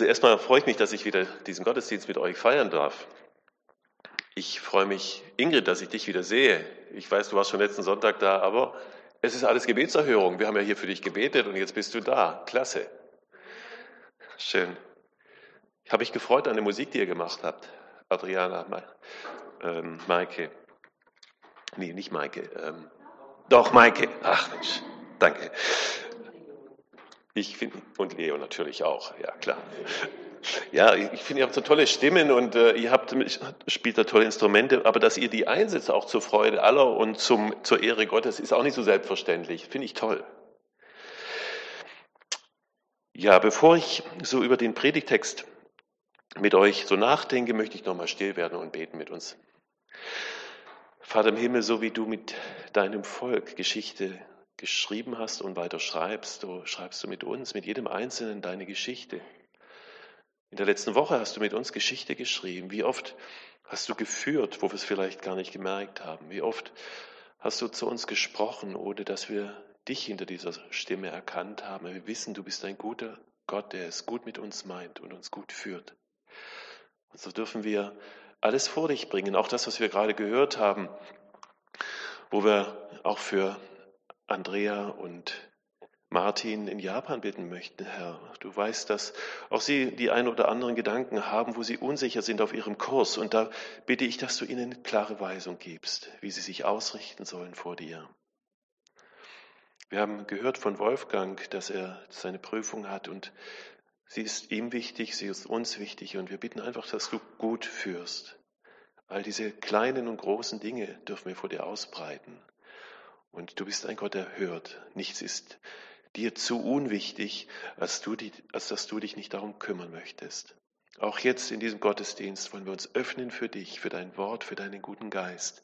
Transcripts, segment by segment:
Also erstmal freue ich mich, dass ich wieder diesen Gottesdienst mit euch feiern darf. Ich freue mich, Ingrid, dass ich dich wieder sehe. Ich weiß, du warst schon letzten Sonntag da, aber es ist alles Gebetserhörung. Wir haben ja hier für dich gebetet und jetzt bist du da. Klasse. Schön. Ich habe mich gefreut an der Musik, die ihr gemacht habt. Adriana, ähm, Maike. Nee, nicht Maike. Ähm, doch, Maike. Ach Mensch, danke. Ich finde, und Leo natürlich auch, ja klar. Ja, ich finde, ihr habt so tolle Stimmen und äh, ihr habt, spielt da tolle Instrumente, aber dass ihr die einsetzt, auch zur Freude aller und zum, zur Ehre Gottes, ist auch nicht so selbstverständlich. Finde ich toll. Ja, bevor ich so über den Predigtext mit euch so nachdenke, möchte ich nochmal still werden und beten mit uns. Vater im Himmel, so wie du mit deinem Volk Geschichte geschrieben hast und weiter schreibst, so schreibst du mit uns, mit jedem Einzelnen deine Geschichte. In der letzten Woche hast du mit uns Geschichte geschrieben. Wie oft hast du geführt, wo wir es vielleicht gar nicht gemerkt haben? Wie oft hast du zu uns gesprochen, ohne dass wir dich hinter dieser Stimme erkannt haben? Wir wissen, du bist ein guter Gott, der es gut mit uns meint und uns gut führt. Und so dürfen wir alles vor dich bringen, auch das, was wir gerade gehört haben, wo wir auch für Andrea und Martin in Japan bitten möchten, Herr. Du weißt, dass auch sie die ein oder anderen Gedanken haben, wo sie unsicher sind auf ihrem Kurs. Und da bitte ich, dass du ihnen klare Weisung gibst, wie sie sich ausrichten sollen vor dir. Wir haben gehört von Wolfgang, dass er seine Prüfung hat und sie ist ihm wichtig, sie ist uns wichtig und wir bitten einfach, dass du gut führst. All diese kleinen und großen Dinge dürfen wir vor dir ausbreiten. Und du bist ein Gott, der hört. Nichts ist dir zu unwichtig, als, du die, als dass du dich nicht darum kümmern möchtest. Auch jetzt in diesem Gottesdienst wollen wir uns öffnen für dich, für dein Wort, für deinen guten Geist.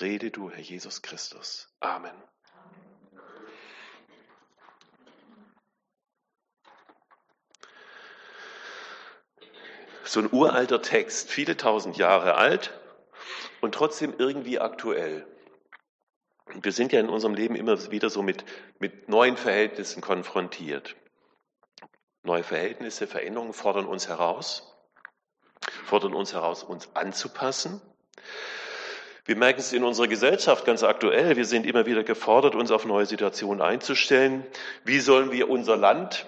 Rede du, Herr Jesus Christus. Amen. So ein uralter Text, viele tausend Jahre alt und trotzdem irgendwie aktuell. Wir sind ja in unserem Leben immer wieder so mit, mit neuen Verhältnissen konfrontiert. Neue Verhältnisse, Veränderungen fordern uns heraus, fordern uns heraus, uns anzupassen. Wir merken es in unserer Gesellschaft ganz aktuell. Wir sind immer wieder gefordert, uns auf neue Situationen einzustellen. Wie sollen wir unser Land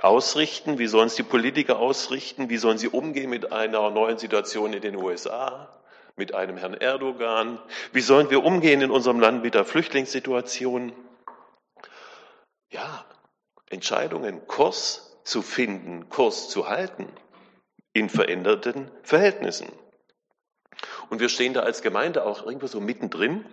ausrichten? Wie sollen es die Politiker ausrichten? Wie sollen sie umgehen mit einer neuen Situation in den USA? Mit einem Herrn Erdogan? Wie sollen wir umgehen in unserem Land mit der Flüchtlingssituation? Ja, Entscheidungen, Kurs zu finden, Kurs zu halten in veränderten Verhältnissen. Und wir stehen da als Gemeinde auch irgendwo so mittendrin.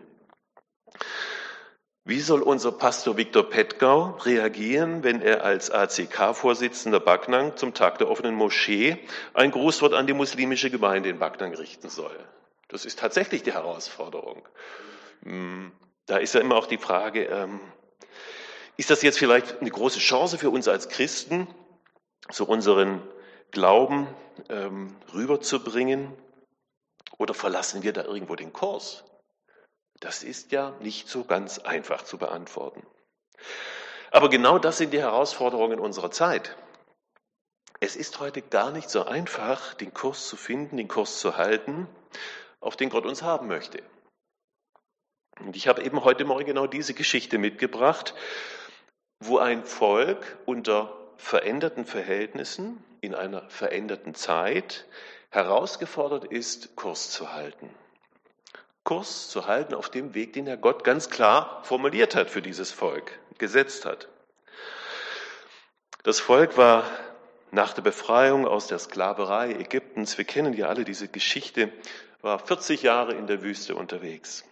Wie soll unser Pastor Viktor Petgau reagieren, wenn er als ACK-Vorsitzender Backnang zum Tag der offenen Moschee ein Grußwort an die muslimische Gemeinde in Backnang richten soll? Das ist tatsächlich die Herausforderung. Hm, da ist ja immer auch die Frage, ähm, ist das jetzt vielleicht eine große Chance für uns als Christen, so unseren Glauben ähm, rüberzubringen? Oder verlassen wir da irgendwo den Kurs? Das ist ja nicht so ganz einfach zu beantworten. Aber genau das sind die Herausforderungen unserer Zeit. Es ist heute gar nicht so einfach, den Kurs zu finden, den Kurs zu halten auf den Gott uns haben möchte. Und ich habe eben heute Morgen genau diese Geschichte mitgebracht, wo ein Volk unter veränderten Verhältnissen in einer veränderten Zeit herausgefordert ist, Kurs zu halten. Kurs zu halten auf dem Weg, den Herr Gott ganz klar formuliert hat für dieses Volk, gesetzt hat. Das Volk war nach der Befreiung aus der Sklaverei Ägyptens, wir kennen ja alle diese Geschichte, war 40 Jahre in der Wüste unterwegs.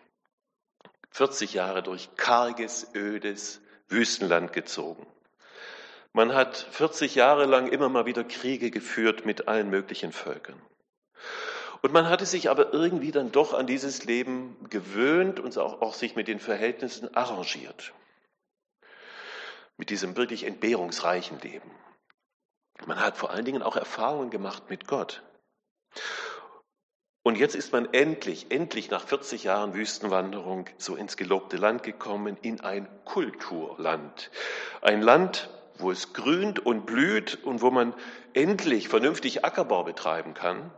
40 Jahre durch karges, ödes Wüstenland gezogen. Man hat 40 Jahre lang immer mal wieder Kriege geführt mit allen möglichen Völkern. Und man hatte sich aber irgendwie dann doch an dieses Leben gewöhnt und auch, auch sich mit den Verhältnissen arrangiert. Mit diesem wirklich entbehrungsreichen Leben. Man hat vor allen Dingen auch Erfahrungen gemacht mit Gott. Und jetzt ist man endlich, endlich nach 40 Jahren Wüstenwanderung so ins gelobte Land gekommen, in ein Kulturland. Ein Land, wo es grünt und blüht und wo man endlich vernünftig Ackerbau betreiben kann,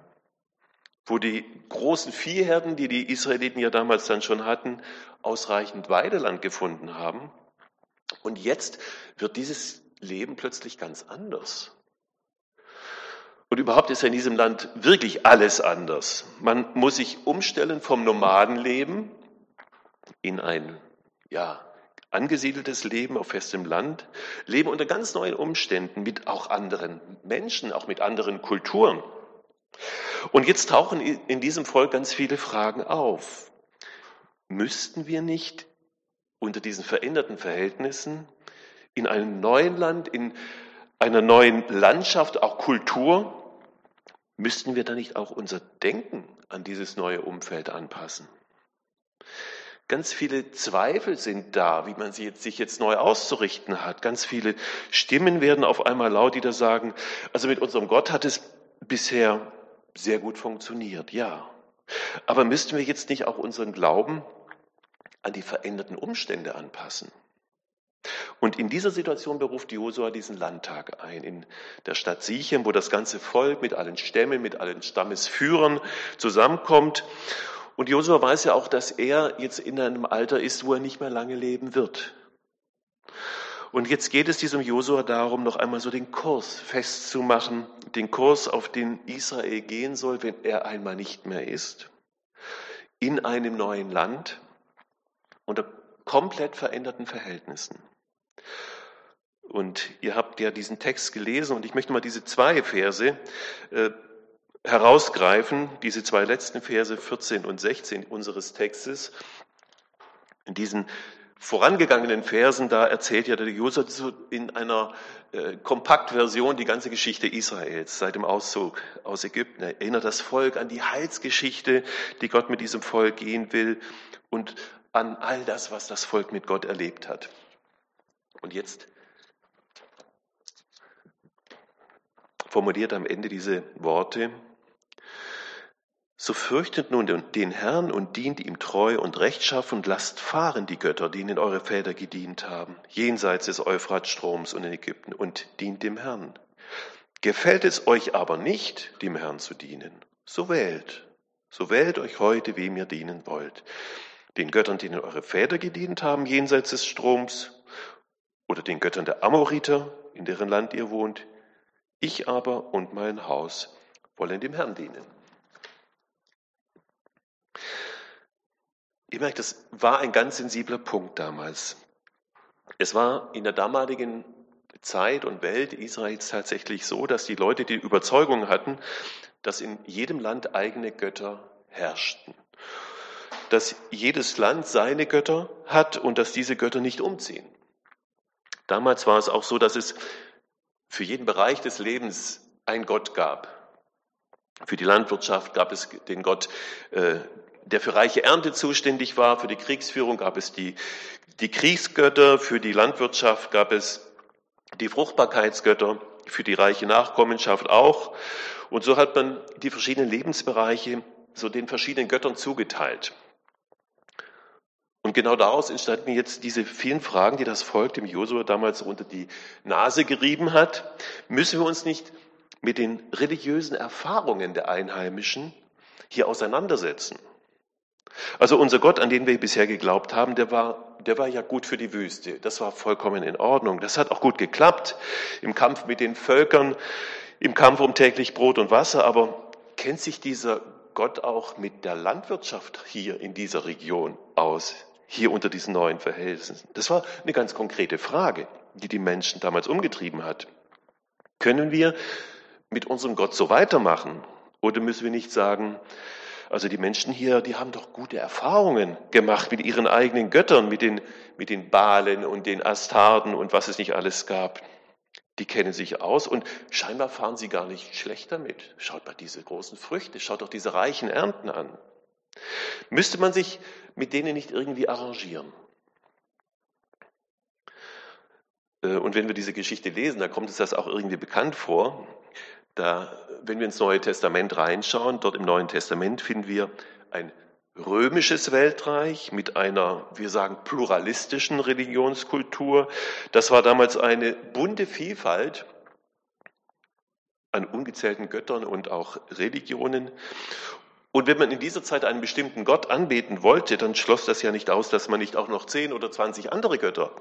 wo die großen Viehherden, die die Israeliten ja damals dann schon hatten, ausreichend Weideland gefunden haben. Und jetzt wird dieses Leben plötzlich ganz anders. Und überhaupt ist in diesem Land wirklich alles anders. Man muss sich umstellen vom Nomadenleben in ein, ja, angesiedeltes Leben auf festem Land, leben unter ganz neuen Umständen mit auch anderen Menschen, auch mit anderen Kulturen. Und jetzt tauchen in diesem Volk ganz viele Fragen auf. Müssten wir nicht unter diesen veränderten Verhältnissen in einem neuen Land, in einer neuen Landschaft, auch Kultur, müssten wir da nicht auch unser Denken an dieses neue Umfeld anpassen? Ganz viele Zweifel sind da, wie man sie jetzt, sich jetzt neu auszurichten hat. Ganz viele Stimmen werden auf einmal laut, die da sagen, also mit unserem Gott hat es bisher sehr gut funktioniert, ja. Aber müssten wir jetzt nicht auch unseren Glauben an die veränderten Umstände anpassen? Und in dieser Situation beruft Josua diesen Landtag ein, in der Stadt Sichem, wo das ganze Volk mit allen Stämmen, mit allen Stammesführern zusammenkommt und Josua weiß ja auch, dass er jetzt in einem Alter ist, wo er nicht mehr lange leben wird. Und jetzt geht es diesem Josua darum, noch einmal so den Kurs festzumachen, den Kurs, auf den Israel gehen soll, wenn er einmal nicht mehr ist, in einem neuen Land, unter komplett veränderten Verhältnissen. Und ihr habt ja diesen Text gelesen und ich möchte mal diese zwei Verse äh, herausgreifen, diese zwei letzten Verse 14 und 16 unseres Textes. In diesen vorangegangenen Versen, da erzählt ja der Josef in einer äh, Kompaktversion die ganze Geschichte Israels seit dem Auszug aus Ägypten. Er erinnert das Volk an die Heilsgeschichte, die Gott mit diesem Volk gehen will und an all das, was das Volk mit Gott erlebt hat. Und jetzt formuliert am Ende diese Worte, so fürchtet nun den Herrn und dient ihm treu und rechtschaffen und lasst fahren die Götter, denen eure Väter gedient haben, jenseits des Euphratstroms und in Ägypten, und dient dem Herrn. Gefällt es euch aber nicht, dem Herrn zu dienen, so wählt, so wählt euch heute, wem ihr dienen wollt. Den Göttern, denen eure Väter gedient haben, jenseits des Stroms, oder den Göttern der Amoriter, in deren Land ihr wohnt. Ich aber und mein Haus wollen dem Herrn dienen. Ihr merkt, das war ein ganz sensibler Punkt damals. Es war in der damaligen Zeit und Welt Israels tatsächlich so, dass die Leute die Überzeugung hatten, dass in jedem Land eigene Götter herrschten. Dass jedes Land seine Götter hat und dass diese Götter nicht umziehen. Damals war es auch so, dass es für jeden Bereich des Lebens einen Gott gab. Für die Landwirtschaft gab es den Gott äh, der für reiche Ernte zuständig war. Für die Kriegsführung gab es die, die Kriegsgötter, für die Landwirtschaft gab es die Fruchtbarkeitsgötter, für die reiche Nachkommenschaft auch. Und so hat man die verschiedenen Lebensbereiche so den verschiedenen Göttern zugeteilt. Und genau daraus entstanden jetzt diese vielen Fragen, die das Volk dem Josua damals unter die Nase gerieben hat. Müssen wir uns nicht mit den religiösen Erfahrungen der Einheimischen hier auseinandersetzen? Also unser Gott, an den wir bisher geglaubt haben, der war, der war ja gut für die Wüste. Das war vollkommen in Ordnung. Das hat auch gut geklappt im Kampf mit den Völkern, im Kampf um täglich Brot und Wasser. Aber kennt sich dieser Gott auch mit der Landwirtschaft hier in dieser Region aus, hier unter diesen neuen Verhältnissen? Das war eine ganz konkrete Frage, die die Menschen damals umgetrieben hat. Können wir mit unserem Gott so weitermachen? Oder müssen wir nicht sagen, also die Menschen hier, die haben doch gute Erfahrungen gemacht mit ihren eigenen Göttern, mit den, mit den Balen und den Astarten und was es nicht alles gab. Die kennen sich aus und scheinbar fahren sie gar nicht schlecht damit. Schaut mal diese großen Früchte, schaut doch diese reichen Ernten an. Müsste man sich mit denen nicht irgendwie arrangieren? Äh, und wenn wir diese Geschichte lesen, dann kommt es das auch irgendwie bekannt vor. Da, wenn wir ins Neue Testament reinschauen, dort im Neuen Testament finden wir ein römisches Weltreich mit einer, wir sagen, pluralistischen Religionskultur. Das war damals eine bunte Vielfalt an ungezählten Göttern und auch Religionen. Und wenn man in dieser Zeit einen bestimmten Gott anbeten wollte, dann schloss das ja nicht aus, dass man nicht auch noch zehn oder zwanzig andere Götter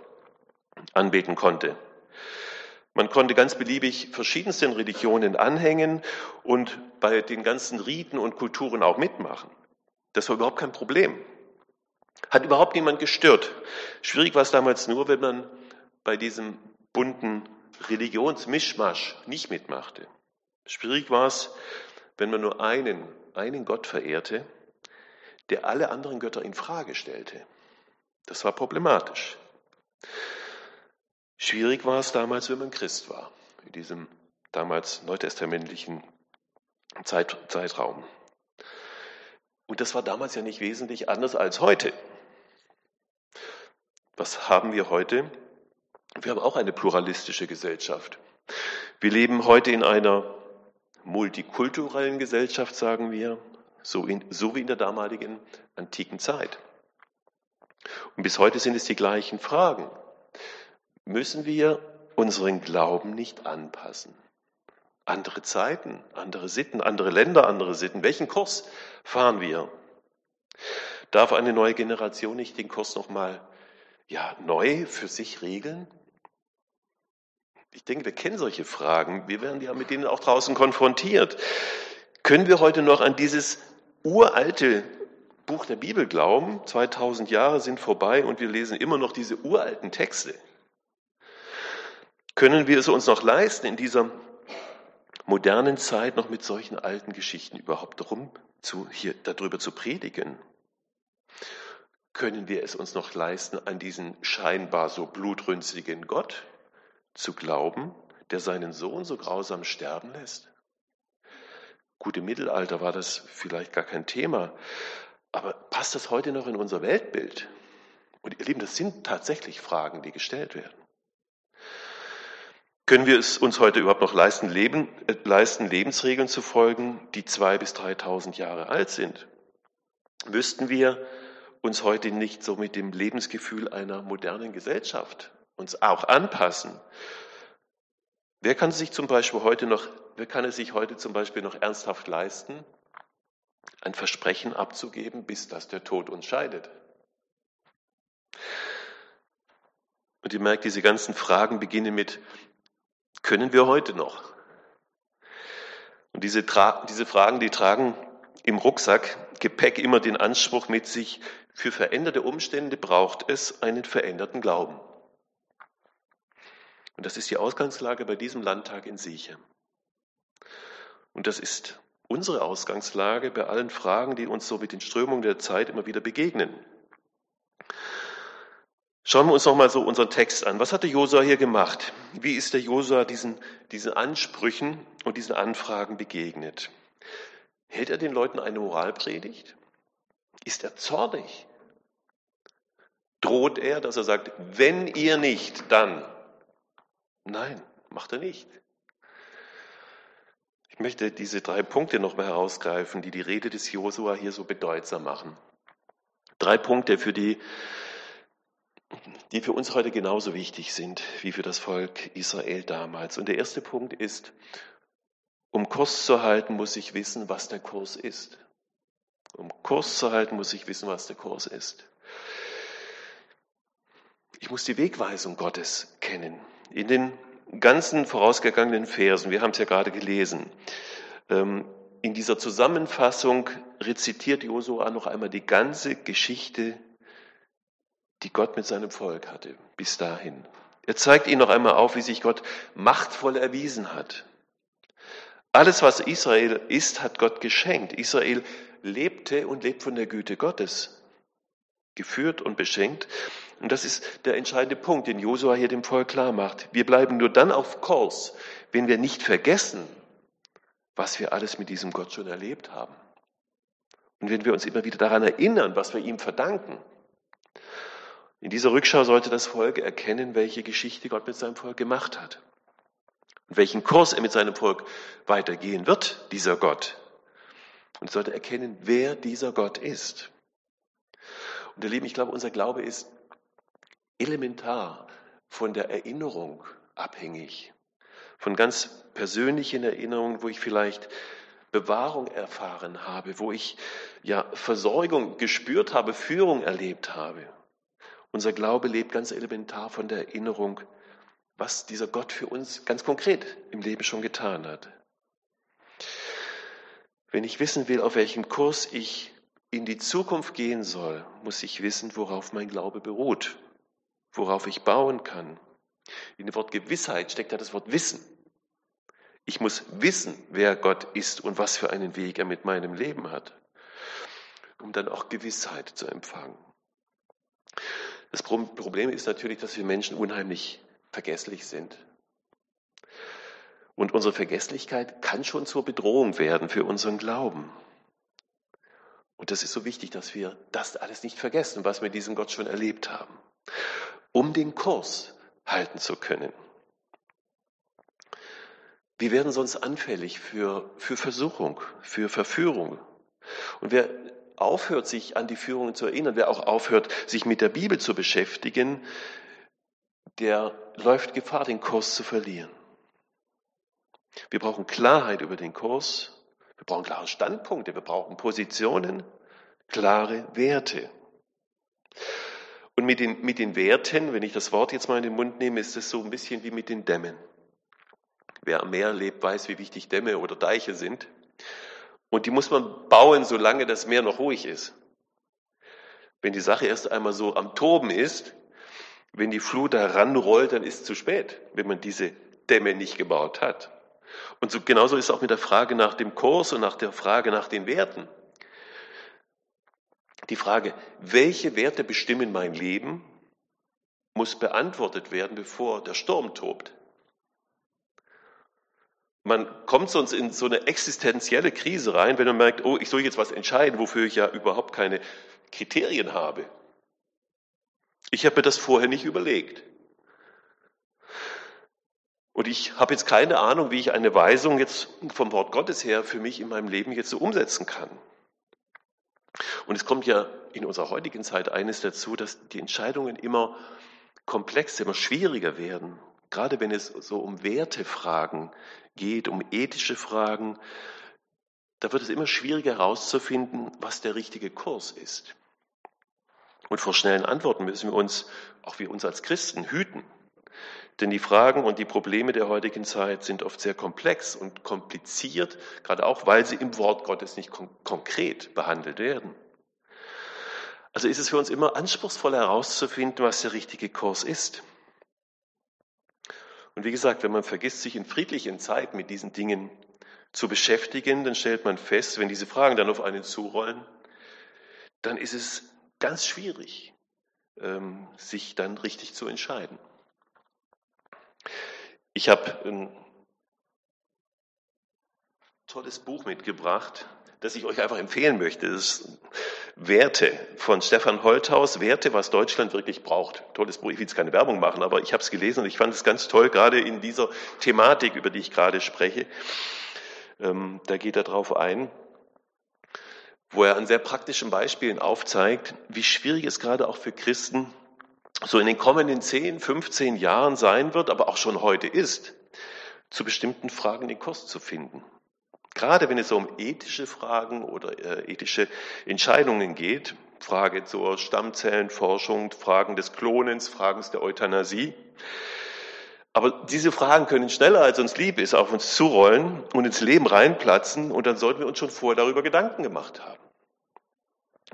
anbeten konnte. Man konnte ganz beliebig verschiedensten Religionen anhängen und bei den ganzen Riten und Kulturen auch mitmachen. Das war überhaupt kein Problem. Hat überhaupt niemand gestört. Schwierig war es damals nur, wenn man bei diesem bunten Religionsmischmasch nicht mitmachte. Schwierig war es, wenn man nur einen, einen Gott verehrte, der alle anderen Götter in Frage stellte. Das war problematisch. Schwierig war es damals, wenn man Christ war, in diesem damals neutestamentlichen Zeit, Zeitraum. Und das war damals ja nicht wesentlich anders als heute. Was haben wir heute? Wir haben auch eine pluralistische Gesellschaft. Wir leben heute in einer multikulturellen Gesellschaft, sagen wir, so, in, so wie in der damaligen antiken Zeit. Und bis heute sind es die gleichen Fragen. Müssen wir unseren Glauben nicht anpassen? Andere Zeiten, andere Sitten, andere Länder, andere Sitten. Welchen Kurs fahren wir? Darf eine neue Generation nicht den Kurs nochmal ja, neu für sich regeln? Ich denke, wir kennen solche Fragen. Wir werden ja mit denen auch draußen konfrontiert. Können wir heute noch an dieses uralte Buch der Bibel glauben? 2000 Jahre sind vorbei und wir lesen immer noch diese uralten Texte. Können wir es uns noch leisten, in dieser modernen Zeit noch mit solchen alten Geschichten überhaupt darum zu, hier, darüber zu predigen? Können wir es uns noch leisten, an diesen scheinbar so blutrünstigen Gott zu glauben, der seinen Sohn so grausam sterben lässt? Gut, im Mittelalter war das vielleicht gar kein Thema, aber passt das heute noch in unser Weltbild? Und ihr Lieben, das sind tatsächlich Fragen, die gestellt werden. Können wir es uns heute überhaupt noch leisten, Leben, äh, leisten, Lebensregeln zu folgen, die zwei bis 3.000 Jahre alt sind? Müssten wir uns heute nicht so mit dem Lebensgefühl einer modernen Gesellschaft uns auch anpassen? Wer kann sich zum Beispiel heute noch, wer kann es sich heute zum Beispiel noch ernsthaft leisten, ein Versprechen abzugeben, bis dass der Tod uns scheidet? Und ihr merkt, diese ganzen Fragen beginnen mit, können wir heute noch? Und diese, diese Fragen, die tragen im Rucksack Gepäck immer den Anspruch mit sich, für veränderte Umstände braucht es einen veränderten Glauben. Und das ist die Ausgangslage bei diesem Landtag in Sieche. Und das ist unsere Ausgangslage bei allen Fragen, die uns so mit den Strömungen der Zeit immer wieder begegnen. Schauen wir uns nochmal so unseren Text an. Was hat der Josua hier gemacht? Wie ist der Josua diesen, diesen Ansprüchen und diesen Anfragen begegnet? Hält er den Leuten eine Moralpredigt? Ist er zornig? Droht er, dass er sagt, wenn ihr nicht, dann? Nein, macht er nicht. Ich möchte diese drei Punkte nochmal herausgreifen, die die Rede des Josua hier so bedeutsam machen. Drei Punkte, für die die für uns heute genauso wichtig sind wie für das Volk Israel damals. Und der erste Punkt ist, um Kurs zu halten, muss ich wissen, was der Kurs ist. Um Kurs zu halten, muss ich wissen, was der Kurs ist. Ich muss die Wegweisung Gottes kennen. In den ganzen vorausgegangenen Versen, wir haben es ja gerade gelesen, ähm, in dieser Zusammenfassung rezitiert Josua noch einmal die ganze Geschichte die Gott mit seinem Volk hatte, bis dahin. Er zeigt ihnen noch einmal auf, wie sich Gott machtvoll erwiesen hat. Alles, was Israel ist, hat Gott geschenkt. Israel lebte und lebt von der Güte Gottes, geführt und beschenkt. Und das ist der entscheidende Punkt, den Josua hier dem Volk klar macht. Wir bleiben nur dann auf Kurs, wenn wir nicht vergessen, was wir alles mit diesem Gott schon erlebt haben. Und wenn wir uns immer wieder daran erinnern, was wir ihm verdanken. In dieser Rückschau sollte das Volk erkennen, welche Geschichte Gott mit seinem Volk gemacht hat. Und welchen Kurs er mit seinem Volk weitergehen wird, dieser Gott. Und sollte erkennen, wer dieser Gott ist. Und ihr Lieben, ich glaube, unser Glaube ist elementar von der Erinnerung abhängig. Von ganz persönlichen Erinnerungen, wo ich vielleicht Bewahrung erfahren habe, wo ich ja Versorgung gespürt habe, Führung erlebt habe. Unser Glaube lebt ganz elementar von der Erinnerung, was dieser Gott für uns ganz konkret im Leben schon getan hat. Wenn ich wissen will, auf welchem Kurs ich in die Zukunft gehen soll, muss ich wissen, worauf mein Glaube beruht, worauf ich bauen kann. In dem Wort Gewissheit steckt ja das Wort Wissen. Ich muss wissen, wer Gott ist und was für einen Weg er mit meinem Leben hat, um dann auch Gewissheit zu empfangen. Das Problem ist natürlich, dass wir Menschen unheimlich vergesslich sind. Und unsere Vergesslichkeit kann schon zur Bedrohung werden für unseren Glauben. Und das ist so wichtig, dass wir das alles nicht vergessen, was wir diesen Gott schon erlebt haben, um den Kurs halten zu können. Wir werden sonst anfällig für, für Versuchung, für Verführung. Und wer aufhört, sich an die Führungen zu erinnern, wer auch aufhört, sich mit der Bibel zu beschäftigen, der läuft Gefahr, den Kurs zu verlieren. Wir brauchen Klarheit über den Kurs, wir brauchen klare Standpunkte, wir brauchen Positionen, klare Werte. Und mit den, mit den Werten, wenn ich das Wort jetzt mal in den Mund nehme, ist es so ein bisschen wie mit den Dämmen. Wer am Meer lebt, weiß, wie wichtig Dämme oder Deiche sind. Und die muss man bauen, solange das Meer noch ruhig ist. Wenn die Sache erst einmal so am Toben ist, wenn die Flut heranrollt, dann ist es zu spät, wenn man diese Dämme nicht gebaut hat. Und so, genauso ist es auch mit der Frage nach dem Kurs und nach der Frage nach den Werten. Die Frage, welche Werte bestimmen mein Leben, muss beantwortet werden, bevor der Sturm tobt. Man kommt sonst in so eine existenzielle Krise rein, wenn man merkt, oh, ich soll jetzt was entscheiden, wofür ich ja überhaupt keine Kriterien habe. Ich habe mir das vorher nicht überlegt. Und ich habe jetzt keine Ahnung, wie ich eine Weisung jetzt vom Wort Gottes her für mich in meinem Leben jetzt so umsetzen kann. Und es kommt ja in unserer heutigen Zeit eines dazu, dass die Entscheidungen immer komplexer, immer schwieriger werden. Gerade wenn es so um Wertefragen geht, um ethische Fragen, da wird es immer schwieriger herauszufinden, was der richtige Kurs ist. Und vor schnellen Antworten müssen wir uns, auch wir uns als Christen, hüten. Denn die Fragen und die Probleme der heutigen Zeit sind oft sehr komplex und kompliziert, gerade auch, weil sie im Wort Gottes nicht kon konkret behandelt werden. Also ist es für uns immer anspruchsvoll herauszufinden, was der richtige Kurs ist. Und wie gesagt, wenn man vergisst, sich in friedlichen Zeiten mit diesen Dingen zu beschäftigen, dann stellt man fest, wenn diese Fragen dann auf einen zurollen, dann ist es ganz schwierig, ähm, sich dann richtig zu entscheiden. Ich habe ein tolles Buch mitgebracht, das ich euch einfach empfehlen möchte. Das ist Werte von Stefan Holthaus, Werte, was Deutschland wirklich braucht. Tolles Buch, ich will jetzt keine Werbung machen, aber ich habe es gelesen und ich fand es ganz toll, gerade in dieser Thematik, über die ich gerade spreche. Ähm, da geht er drauf ein, wo er an sehr praktischen Beispielen aufzeigt, wie schwierig es gerade auch für Christen so in den kommenden 10, 15 Jahren sein wird, aber auch schon heute ist, zu bestimmten Fragen den Kurs zu finden. Gerade wenn es um ethische Fragen oder äh, ethische Entscheidungen geht, Frage zur Stammzellenforschung, Fragen des Klonens, Fragen der Euthanasie. Aber diese Fragen können schneller, als uns lieb ist, auf uns zurollen und ins Leben reinplatzen und dann sollten wir uns schon vorher darüber Gedanken gemacht haben.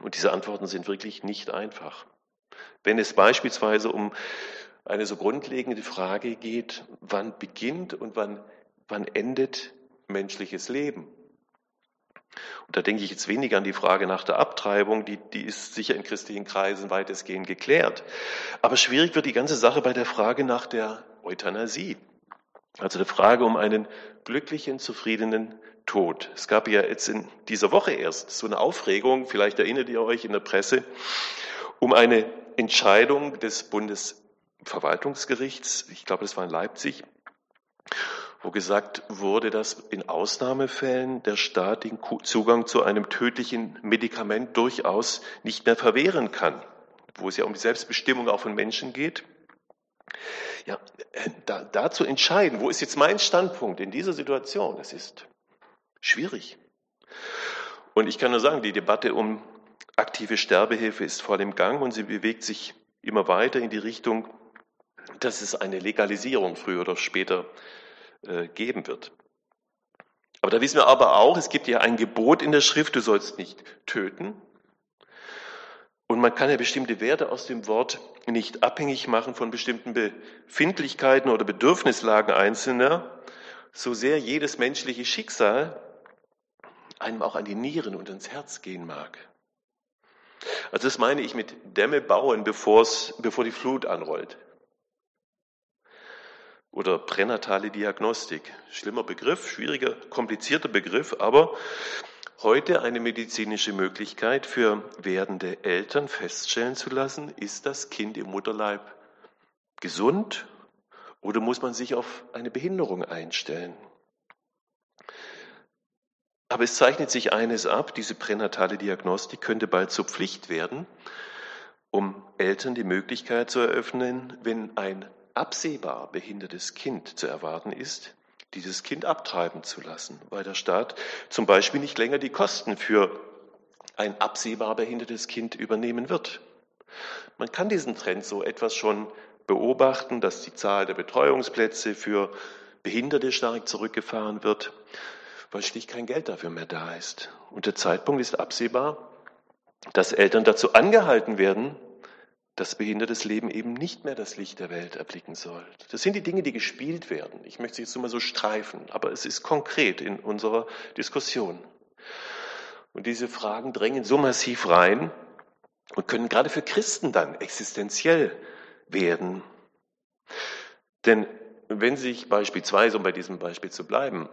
Und diese Antworten sind wirklich nicht einfach. Wenn es beispielsweise um eine so grundlegende Frage geht, wann beginnt und wann, wann endet menschliches Leben? Und da denke ich jetzt weniger an die Frage nach der Abtreibung, die, die ist sicher in christlichen Kreisen weitestgehend geklärt. Aber schwierig wird die ganze Sache bei der Frage nach der Euthanasie. Also der Frage um einen glücklichen, zufriedenen Tod. Es gab ja jetzt in dieser Woche erst so eine Aufregung, vielleicht erinnert ihr euch in der Presse, um eine Entscheidung des Bundesverwaltungsgerichts, ich glaube, das war in Leipzig, wo gesagt wurde, dass in Ausnahmefällen der Staat den Zugang zu einem tödlichen Medikament durchaus nicht mehr verwehren kann. wo es ja um die Selbstbestimmung auch von Menschen geht. Ja, äh, da, da zu entscheiden, wo ist jetzt mein Standpunkt in dieser Situation, das ist schwierig. Und ich kann nur sagen, die Debatte um aktive Sterbehilfe ist voll im Gang und sie bewegt sich immer weiter in die Richtung, dass es eine Legalisierung früher oder später äh, geben wird. Aber da wissen wir aber auch, es gibt ja ein Gebot in der Schrift, du sollst nicht töten. Und man kann ja bestimmte Werte aus dem Wort nicht abhängig machen von bestimmten Befindlichkeiten oder Bedürfnislagen Einzelner, so sehr jedes menschliche Schicksal einem auch an die Nieren und ins Herz gehen mag. Also das meine ich mit Dämme bauen, bevor die Flut anrollt. Oder pränatale Diagnostik. Schlimmer Begriff, schwieriger, komplizierter Begriff, aber heute eine medizinische Möglichkeit für werdende Eltern feststellen zu lassen, ist das Kind im Mutterleib gesund oder muss man sich auf eine Behinderung einstellen? Aber es zeichnet sich eines ab, diese pränatale Diagnostik könnte bald zur Pflicht werden, um Eltern die Möglichkeit zu eröffnen, wenn ein absehbar behindertes Kind zu erwarten ist, dieses Kind abtreiben zu lassen, weil der Staat zum Beispiel nicht länger die Kosten für ein absehbar behindertes Kind übernehmen wird. Man kann diesen Trend so etwas schon beobachten, dass die Zahl der Betreuungsplätze für Behinderte stark zurückgefahren wird weil schlicht kein Geld dafür mehr da ist. Und der Zeitpunkt ist absehbar, dass Eltern dazu angehalten werden, dass behindertes Leben eben nicht mehr das Licht der Welt erblicken soll. Das sind die Dinge, die gespielt werden. Ich möchte sie jetzt nur mal so streifen, aber es ist konkret in unserer Diskussion. Und diese Fragen drängen so massiv rein und können gerade für Christen dann existenziell werden. Denn wenn sich beispielsweise, um bei diesem Beispiel zu bleiben,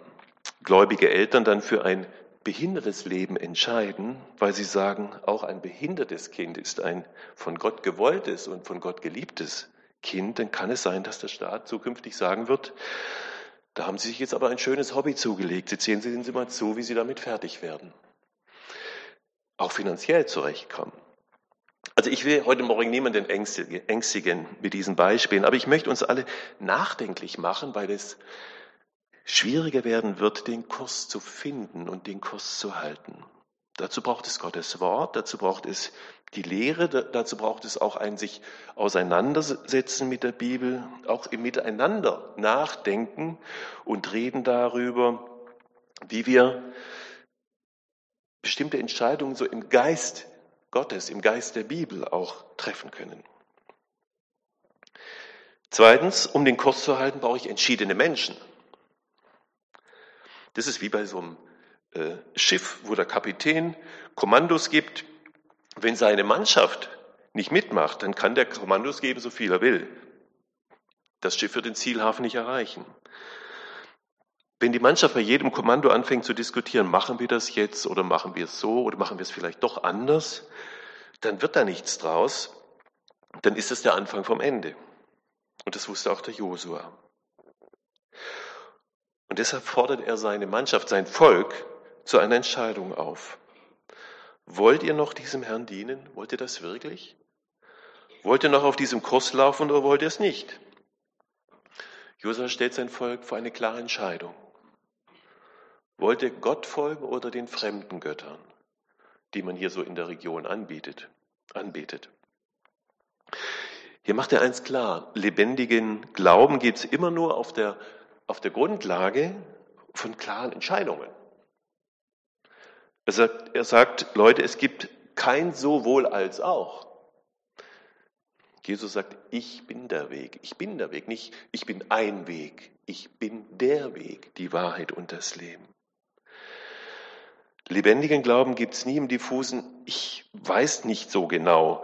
gläubige Eltern dann für ein behindertes Leben entscheiden, weil sie sagen, auch ein behindertes Kind ist ein von Gott gewolltes und von Gott geliebtes Kind, dann kann es sein, dass der Staat zukünftig sagen wird, da haben Sie sich jetzt aber ein schönes Hobby zugelegt, jetzt sehen Sie mal zu, wie Sie damit fertig werden. Auch finanziell zurechtkommen. Also ich will heute Morgen niemanden ängstigen mit diesen Beispielen, aber ich möchte uns alle nachdenklich machen, weil es schwieriger werden wird, den Kurs zu finden und den Kurs zu halten. Dazu braucht es Gottes Wort, dazu braucht es die Lehre, dazu braucht es auch ein sich auseinandersetzen mit der Bibel, auch im Miteinander nachdenken und reden darüber, wie wir bestimmte Entscheidungen so im Geist Gottes, im Geist der Bibel auch treffen können. Zweitens, um den Kurs zu halten, brauche ich entschiedene Menschen. Das ist wie bei so einem äh, Schiff, wo der Kapitän Kommandos gibt. Wenn seine Mannschaft nicht mitmacht, dann kann der Kommandos geben, so viel er will. Das Schiff wird den Zielhafen nicht erreichen. Wenn die Mannschaft bei jedem Kommando anfängt zu diskutieren, machen wir das jetzt oder machen wir es so oder machen wir es vielleicht doch anders, dann wird da nichts draus. Dann ist es der Anfang vom Ende. Und das wusste auch der Josua. Und deshalb fordert er seine Mannschaft, sein Volk zu einer Entscheidung auf. Wollt ihr noch diesem Herrn dienen? Wollt ihr das wirklich? Wollt ihr noch auf diesem Kurs laufen oder wollt ihr es nicht? Josua stellt sein Volk vor eine klare Entscheidung. Wollt ihr Gott folgen oder den fremden Göttern, die man hier so in der Region anbietet, anbetet? Hier macht er eins klar, lebendigen Glauben geht es immer nur auf der auf der Grundlage von klaren Entscheidungen. Er sagt, er sagt, Leute, es gibt kein sowohl als auch. Jesus sagt, ich bin der Weg. Ich bin der Weg, nicht ich bin ein Weg. Ich bin der Weg, die Wahrheit und das Leben. Lebendigen Glauben gibt es nie im diffusen, ich weiß nicht so genau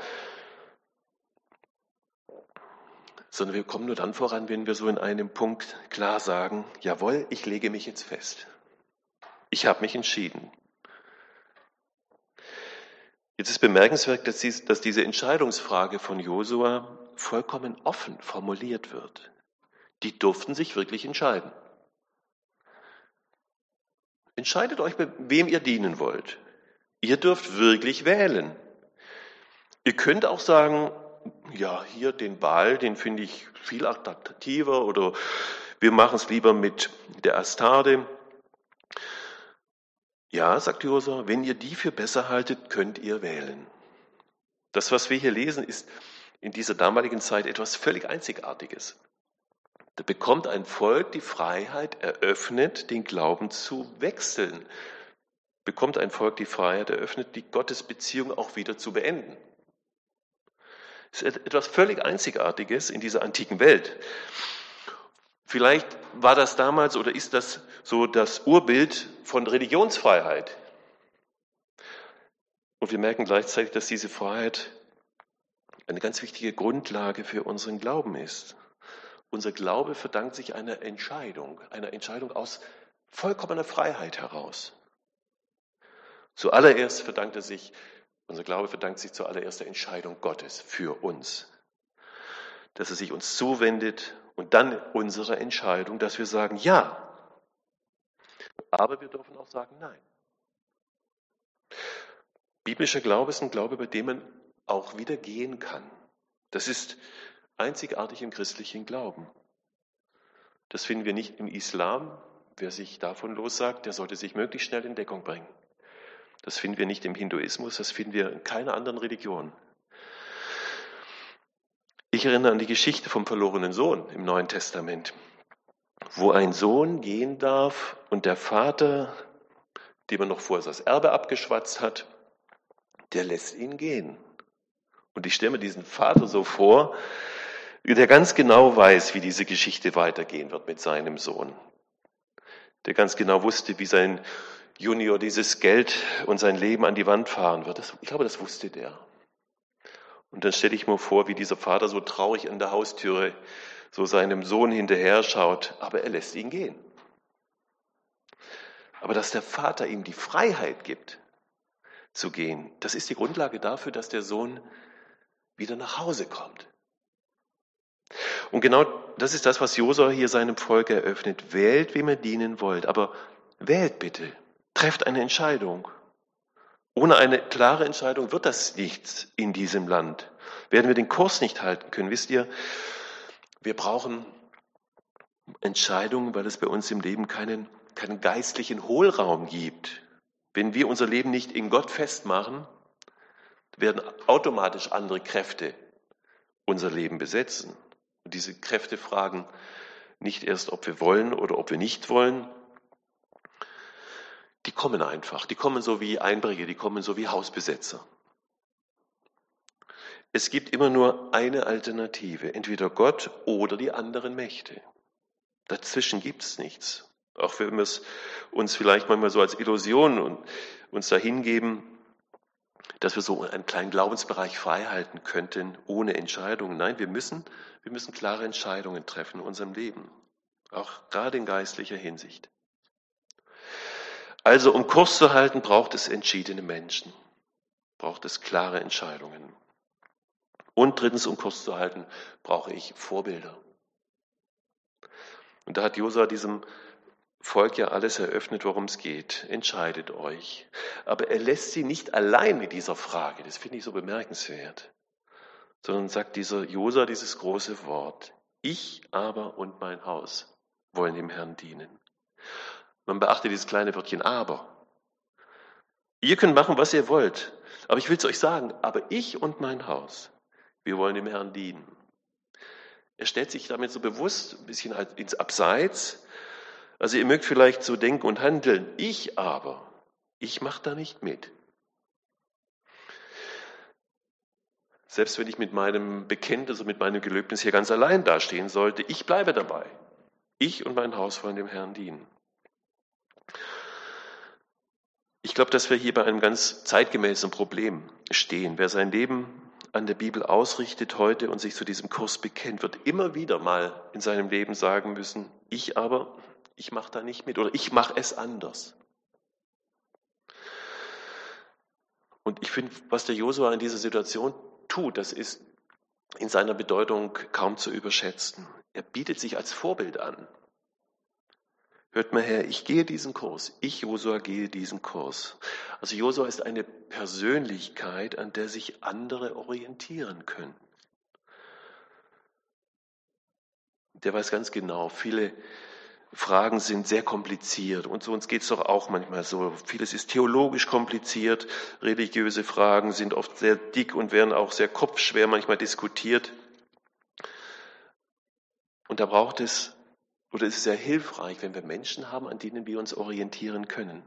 sondern wir kommen nur dann voran, wenn wir so in einem Punkt klar sagen, jawohl, ich lege mich jetzt fest. Ich habe mich entschieden. Jetzt ist bemerkenswert, dass, diese Entscheidungsfrage von Josua vollkommen offen formuliert wird. Die durften sich wirklich entscheiden. Entscheidet euch, wem ihr dienen wollt. Ihr dürft wirklich wählen. Ihr könnt auch sagen, ja, hier den Ball, den finde ich viel attraktiver oder wir machen es lieber mit der Astade. Ja, sagt Josua, wenn ihr die für besser haltet, könnt ihr wählen. Das, was wir hier lesen, ist in dieser damaligen Zeit etwas völlig Einzigartiges. Da bekommt ein Volk die Freiheit eröffnet, den Glauben zu wechseln. Bekommt ein Volk die Freiheit eröffnet, die Gottesbeziehung auch wieder zu beenden. Das ist etwas völlig Einzigartiges in dieser antiken Welt. Vielleicht war das damals oder ist das so das Urbild von Religionsfreiheit. Und wir merken gleichzeitig, dass diese Freiheit eine ganz wichtige Grundlage für unseren Glauben ist. Unser Glaube verdankt sich einer Entscheidung, einer Entscheidung aus vollkommener Freiheit heraus. Zuallererst verdankt er sich unser Glaube verdankt sich zuallererst der Entscheidung Gottes für uns. Dass er sich uns zuwendet und dann unsere Entscheidung, dass wir sagen Ja. Aber wir dürfen auch sagen Nein. Biblischer Glaube ist ein Glaube, bei dem man auch wieder gehen kann. Das ist einzigartig im christlichen Glauben. Das finden wir nicht im Islam. Wer sich davon lossagt, der sollte sich möglichst schnell in Deckung bringen. Das finden wir nicht im Hinduismus, das finden wir in keiner anderen Religion. Ich erinnere an die Geschichte vom verlorenen Sohn im Neuen Testament, wo ein Sohn gehen darf und der Vater, dem er noch vorher das Erbe abgeschwatzt hat, der lässt ihn gehen. Und ich stelle mir diesen Vater so vor, der ganz genau weiß, wie diese Geschichte weitergehen wird mit seinem Sohn. Der ganz genau wusste, wie sein Junior dieses Geld und sein Leben an die Wand fahren wird. Das, ich glaube, das wusste der. Und dann stelle ich mir vor, wie dieser Vater so traurig an der Haustüre so seinem Sohn hinterher schaut, aber er lässt ihn gehen. Aber dass der Vater ihm die Freiheit gibt, zu gehen, das ist die Grundlage dafür, dass der Sohn wieder nach Hause kommt. Und genau das ist das, was Josua hier seinem Volk eröffnet. Wählt, wem ihr dienen wollt, aber wählt bitte. Trefft eine Entscheidung. Ohne eine klare Entscheidung wird das nichts in diesem Land. Werden wir den Kurs nicht halten können. Wisst ihr, wir brauchen Entscheidungen, weil es bei uns im Leben keinen, keinen geistlichen Hohlraum gibt. Wenn wir unser Leben nicht in Gott festmachen, werden automatisch andere Kräfte unser Leben besetzen. Und diese Kräfte fragen nicht erst, ob wir wollen oder ob wir nicht wollen, die kommen einfach. Die kommen so wie Einbrecher, die kommen so wie Hausbesetzer. Es gibt immer nur eine Alternative, entweder Gott oder die anderen Mächte. Dazwischen gibt es nichts. Auch wenn wir es uns vielleicht manchmal so als Illusion und uns dahin geben, dass wir so einen kleinen Glaubensbereich freihalten könnten ohne Entscheidungen. Nein, wir müssen, wir müssen klare Entscheidungen treffen in unserem Leben, auch gerade in geistlicher Hinsicht. Also um Kurs zu halten, braucht es entschiedene Menschen, braucht es klare Entscheidungen. Und drittens, um Kurs zu halten, brauche ich Vorbilder. Und da hat Josua diesem Volk ja alles eröffnet, worum es geht. Entscheidet euch. Aber er lässt sie nicht allein mit dieser Frage. Das finde ich so bemerkenswert. Sondern sagt dieser Josua dieses große Wort. Ich aber und mein Haus wollen dem Herrn dienen. Man beachte dieses kleine Wörtchen aber. Ihr könnt machen, was ihr wollt. Aber ich will es euch sagen, aber ich und mein Haus, wir wollen dem Herrn dienen. Er stellt sich damit so bewusst ein bisschen halt ins Abseits. Also ihr mögt vielleicht so denken und handeln. Ich aber, ich mache da nicht mit. Selbst wenn ich mit meinem Bekenntnis und mit meinem Gelöbnis hier ganz allein dastehen sollte, ich bleibe dabei. Ich und mein Haus wollen dem Herrn dienen. Ich glaube, dass wir hier bei einem ganz zeitgemäßen Problem stehen. Wer sein Leben an der Bibel ausrichtet heute und sich zu diesem Kurs bekennt, wird immer wieder mal in seinem Leben sagen müssen, ich aber, ich mache da nicht mit oder ich mache es anders. Und ich finde, was der Josua in dieser Situation tut, das ist in seiner Bedeutung kaum zu überschätzen. Er bietet sich als Vorbild an. Hört mal her, ich gehe diesen Kurs. Ich, Josua, gehe diesen Kurs. Also Josua ist eine Persönlichkeit, an der sich andere orientieren können. Der weiß ganz genau, viele Fragen sind sehr kompliziert und so uns geht es doch auch manchmal so. Vieles ist theologisch kompliziert, religiöse Fragen sind oft sehr dick und werden auch sehr kopfschwer manchmal diskutiert. Und da braucht es oder ist es sehr hilfreich, wenn wir Menschen haben, an denen wir uns orientieren können.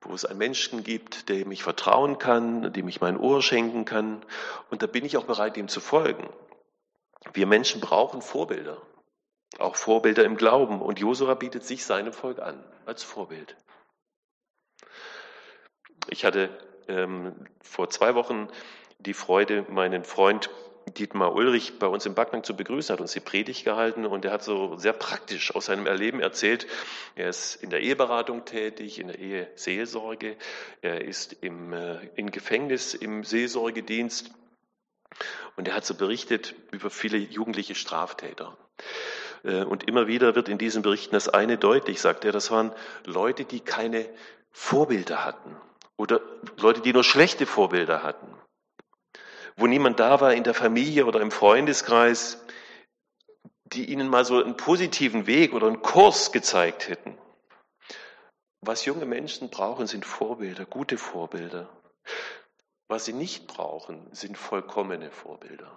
Wo es einen Menschen gibt, dem ich vertrauen kann, dem ich mein Ohr schenken kann. Und da bin ich auch bereit, ihm zu folgen. Wir Menschen brauchen Vorbilder. Auch Vorbilder im Glauben. Und Josua bietet sich seinem Volk an, als Vorbild. Ich hatte ähm, vor zwei Wochen die Freude, meinen Freund Dietmar Ulrich bei uns im Backnang zu begrüßen, hat uns die Predigt gehalten und er hat so sehr praktisch aus seinem Erleben erzählt. Er ist in der Eheberatung tätig, in der Eheseelsorge, er ist im, äh, im Gefängnis im Seelsorgedienst und er hat so berichtet über viele jugendliche Straftäter. Äh, und immer wieder wird in diesen Berichten das eine deutlich, sagt er, das waren Leute, die keine Vorbilder hatten oder Leute, die nur schlechte Vorbilder hatten wo niemand da war in der Familie oder im Freundeskreis, die ihnen mal so einen positiven Weg oder einen Kurs gezeigt hätten. Was junge Menschen brauchen, sind Vorbilder, gute Vorbilder. Was sie nicht brauchen, sind vollkommene Vorbilder.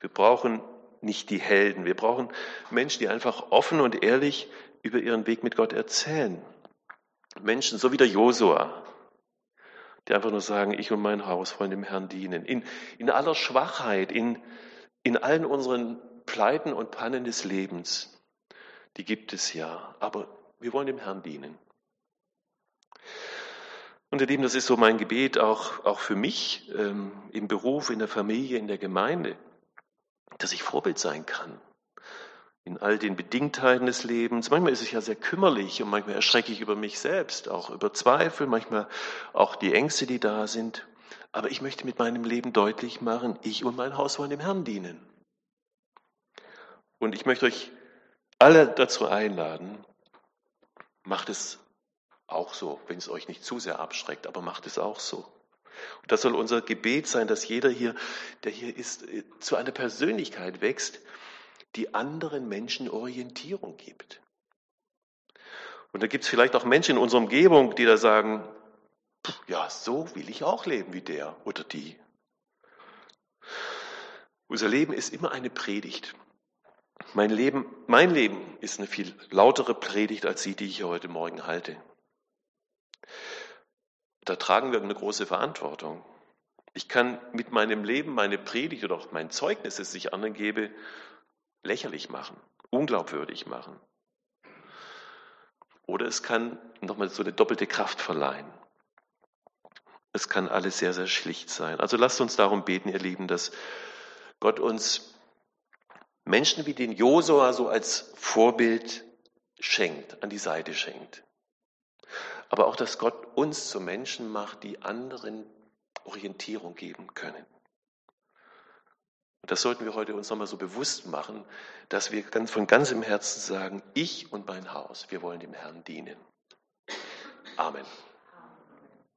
Wir brauchen nicht die Helden, wir brauchen Menschen, die einfach offen und ehrlich über ihren Weg mit Gott erzählen. Menschen, so wie der Josua, die einfach nur sagen, ich und mein Haus wollen dem Herrn dienen. In, in aller Schwachheit, in, in allen unseren Pleiten und Pannen des Lebens, die gibt es ja, aber wir wollen dem Herrn dienen. Und ihr Lieben, das ist so mein Gebet auch, auch für mich ähm, im Beruf, in der Familie, in der Gemeinde, dass ich Vorbild sein kann in all den Bedingtheiten des Lebens. Manchmal ist es ja sehr kümmerlich und manchmal erschrecke ich über mich selbst, auch über Zweifel, manchmal auch die Ängste, die da sind. Aber ich möchte mit meinem Leben deutlich machen, ich und mein Haus wollen dem Herrn dienen. Und ich möchte euch alle dazu einladen, macht es auch so, wenn es euch nicht zu sehr abschreckt, aber macht es auch so. Und das soll unser Gebet sein, dass jeder hier, der hier ist, zu einer Persönlichkeit wächst, die anderen Menschen Orientierung gibt. Und da gibt es vielleicht auch Menschen in unserer Umgebung, die da sagen, ja, so will ich auch leben wie der oder die. Unser Leben ist immer eine Predigt. Mein Leben, mein Leben ist eine viel lautere Predigt als die, die ich heute Morgen halte. Da tragen wir eine große Verantwortung. Ich kann mit meinem Leben meine Predigt oder auch mein Zeugnis, das ich anderen gebe, lächerlich machen, unglaubwürdig machen. Oder es kann nochmal so eine doppelte Kraft verleihen. Es kann alles sehr, sehr schlicht sein. Also lasst uns darum beten, ihr Lieben, dass Gott uns Menschen wie den Josua so als Vorbild schenkt, an die Seite schenkt. Aber auch, dass Gott uns zu Menschen macht, die anderen Orientierung geben können. Und das sollten wir heute uns nochmal so bewusst machen, dass wir ganz, von ganzem Herzen sagen, ich und mein Haus, wir wollen dem Herrn dienen. Amen.